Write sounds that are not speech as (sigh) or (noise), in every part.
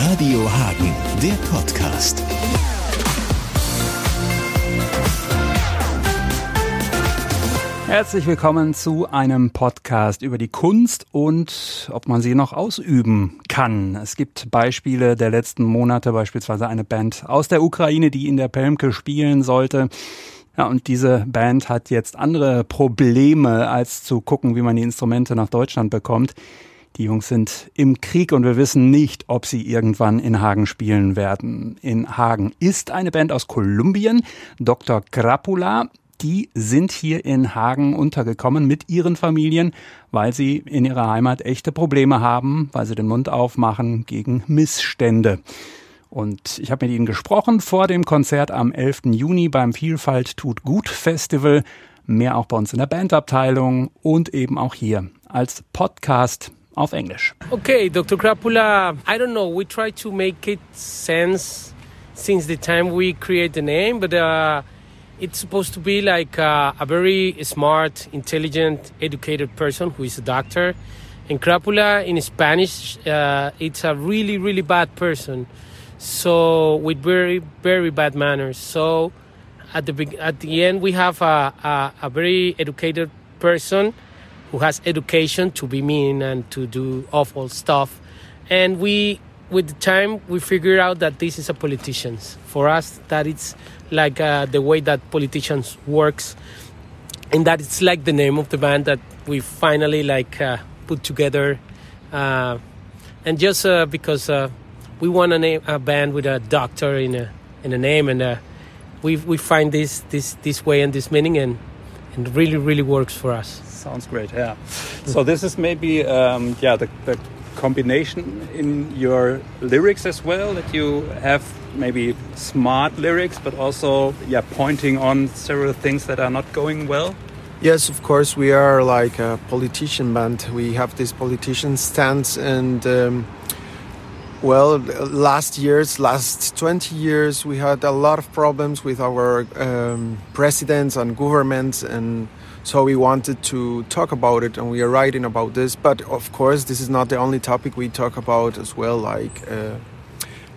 Radio Hagen, der Podcast. Herzlich willkommen zu einem Podcast über die Kunst und ob man sie noch ausüben kann. Es gibt Beispiele der letzten Monate, beispielsweise eine Band aus der Ukraine, die in der Pelmke spielen sollte. Ja, und diese Band hat jetzt andere Probleme, als zu gucken, wie man die Instrumente nach Deutschland bekommt. Die Jungs sind im Krieg und wir wissen nicht, ob sie irgendwann in Hagen spielen werden. In Hagen ist eine Band aus Kolumbien, Dr. Crapula. Die sind hier in Hagen untergekommen mit ihren Familien, weil sie in ihrer Heimat echte Probleme haben, weil sie den Mund aufmachen gegen Missstände. Und ich habe mit ihnen gesprochen vor dem Konzert am 11. Juni beim Vielfalt tut gut Festival. Mehr auch bei uns in der Bandabteilung und eben auch hier als Podcast auf Englisch. Okay, Dr. Krápula, I don't know, we try to make it sense since the time we create the name, but uh, it's supposed to be like uh, a very smart, intelligent, educated person who is a doctor. And crapula in Spanish, uh, it's a really, really bad person. So with very, very bad manners. So at the at the end, we have a, a, a very educated person who has education to be mean and to do awful stuff. And we, with the time, we figure out that this is a politicians. For us, that it's like uh, the way that politicians works, and that it's like the name of the band that we finally like uh, put together, uh, and just uh, because uh, we want a, name, a band with a doctor in a in a name, and uh, we we find this this this way and this meaning, and and really really works for us. Sounds great. Yeah. So this is maybe um, yeah the, the combination in your lyrics as well that you have maybe smart lyrics but also yeah pointing on several things that are not going well yes of course we are like a politician band we have this politician stance and um, well last years last 20 years we had a lot of problems with our um, presidents and governments and so we wanted to talk about it and we are writing about this. But of course this is not the only topic we talk about as well like uh,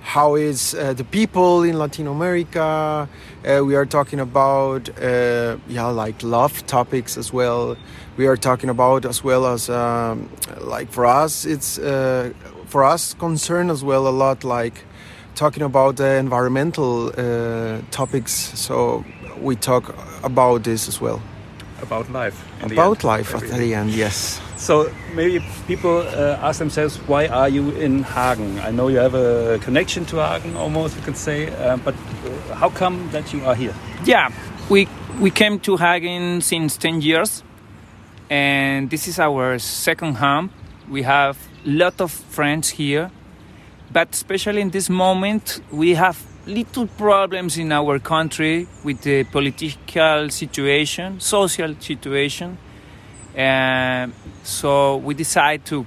how is uh, the people in latin america? Uh, we are talking about uh, yeah like love topics as well. We are talking about as well as um, like for us it's uh, for us concern as well a lot like talking about the environmental uh, topics so we talk about this as well about life. About life at the end, yes. So maybe people uh, ask themselves, why are you in Hagen? I know you have a connection to Hagen, almost you could say, uh, but uh, how come that you are here? Yeah, we we came to Hagen since ten years, and this is our second home. We have a lot of friends here, but especially in this moment, we have little problems in our country with the political situation, social situation. Uh, so we decided to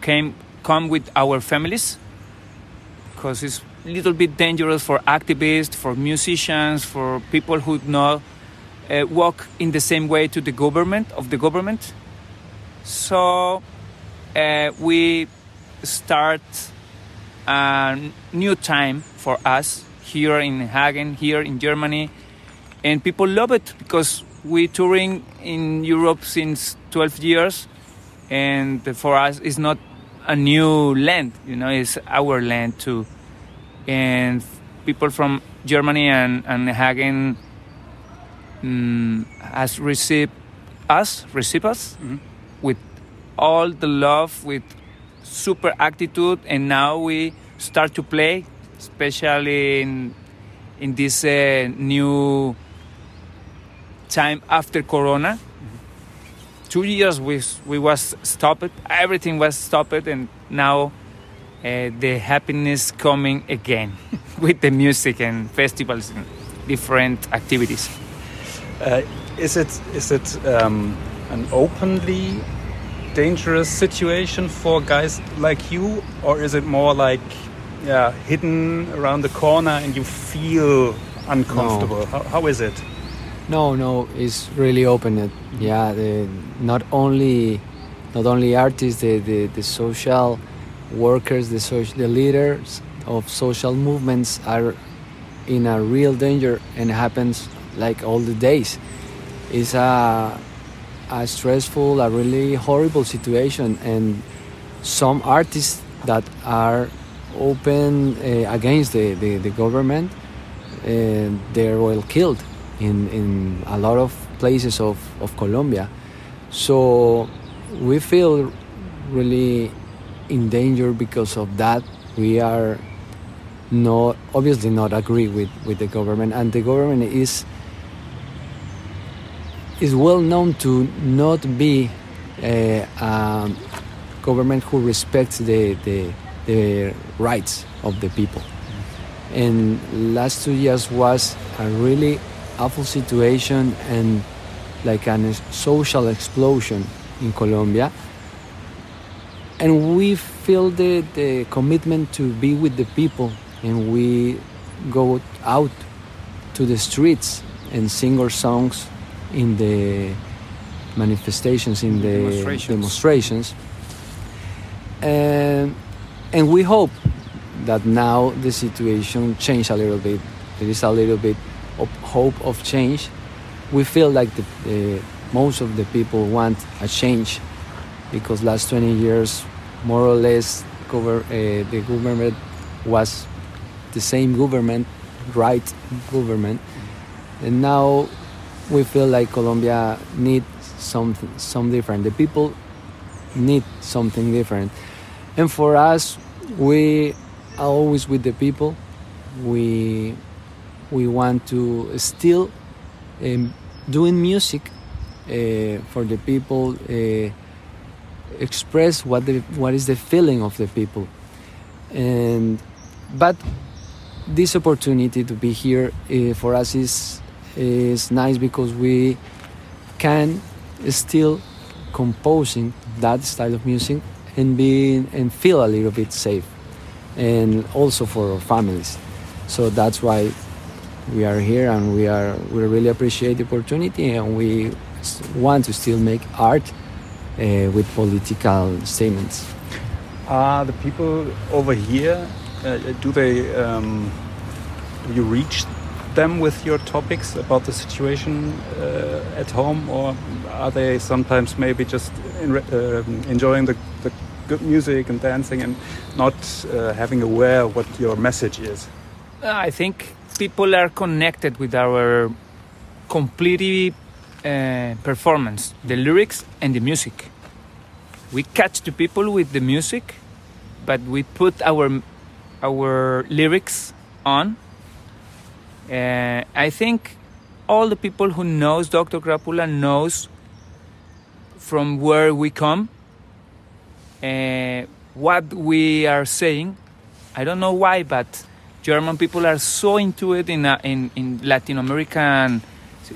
came, come with our families because it's a little bit dangerous for activists, for musicians, for people who not uh, walk in the same way to the government of the government. So uh, we start a new time for us here in Hagen, here in Germany, and people love it because we touring in Europe since 12 years, and for us it's not a new land, you know, it's our land too, and people from Germany and, and Hagen um, has received us, received us. Mm-hmm. with all the love, with super attitude, and now we start to play especially in in this uh, new time after Corona. Mm-hmm. Two years we we was stopped, everything was stopped, and now uh, the happiness coming again (laughs) with the music and festivals and different activities. Uh, is it is it um, an openly dangerous situation for guys like you, or is it more like yeah, hidden around the corner and you feel uncomfortable? No. How, how is it? No, no, it's really open. It, Yeah, the, not only not only artists, the, the, the social workers, the social, the leaders, of social movements are in a real danger and happens like all the days. It's a, a stressful, a really horrible situation, and some artists that are open uh, against the, the, the government, uh, they're well killed in, in a lot of places of, of Colombia. So we feel really in danger because of that. We are not obviously not agree with, with the government and the government is is well known to not be a, a government who respects the, the, the rights of the people. And last two years was a really awful situation and like a social explosion in Colombia. And we feel the, the commitment to be with the people and we go out to the streets and sing our songs in the manifestations, in the Demonstrations. demonstrations. And, and we hope that now the situation changed a little bit. There is a little bit of hope of change. We feel like the, the, most of the people want a change because last 20 years, more or less, cover, uh, the government was the same government, right government, and now we feel like Colombia needs something, some different. The people need something different, and for us, we are always with the people. We we want to still um, doing music uh, for the people. Uh, express what the what is the feeling of the people and but this opportunity to be here uh, for us is is nice because we can still composing that style of music and be and feel a little bit safe and also for our families. So that's why we are here and we are we really appreciate the opportunity and we want to still make art uh, with political statements. Are the people over here, uh, do they, um, you reach them with your topics about the situation uh, at home, or are they sometimes maybe just in, uh, enjoying the, the good music and dancing and not uh, having aware what your message is? I think people are connected with our completely uh, performance, the lyrics and the music. We catch the people with the music, but we put our our lyrics on. Uh, I think all the people who knows Dr. Krápula knows from where we come, uh, what we are saying. I don't know why, but German people are so into it in a, in, in Latin American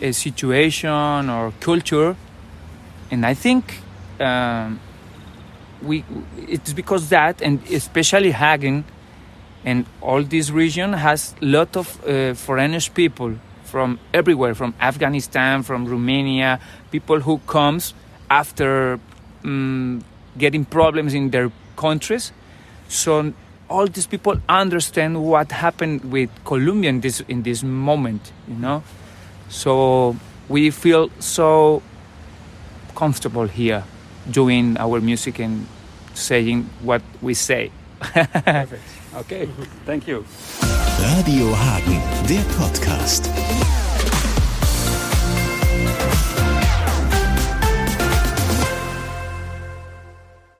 uh, situation or culture, and I think um, we it's because that, and especially Hagen, and all this region has lot of uh, foreigners people from everywhere, from Afghanistan, from Romania, people who comes after um, getting problems in their countries. So all these people understand what happened with Colombia in this in this moment, you know. So we feel so comfortable here doing our music and saying what we say. (laughs) Perfect. Okay, thank you. Radio Hagen, der Podcast.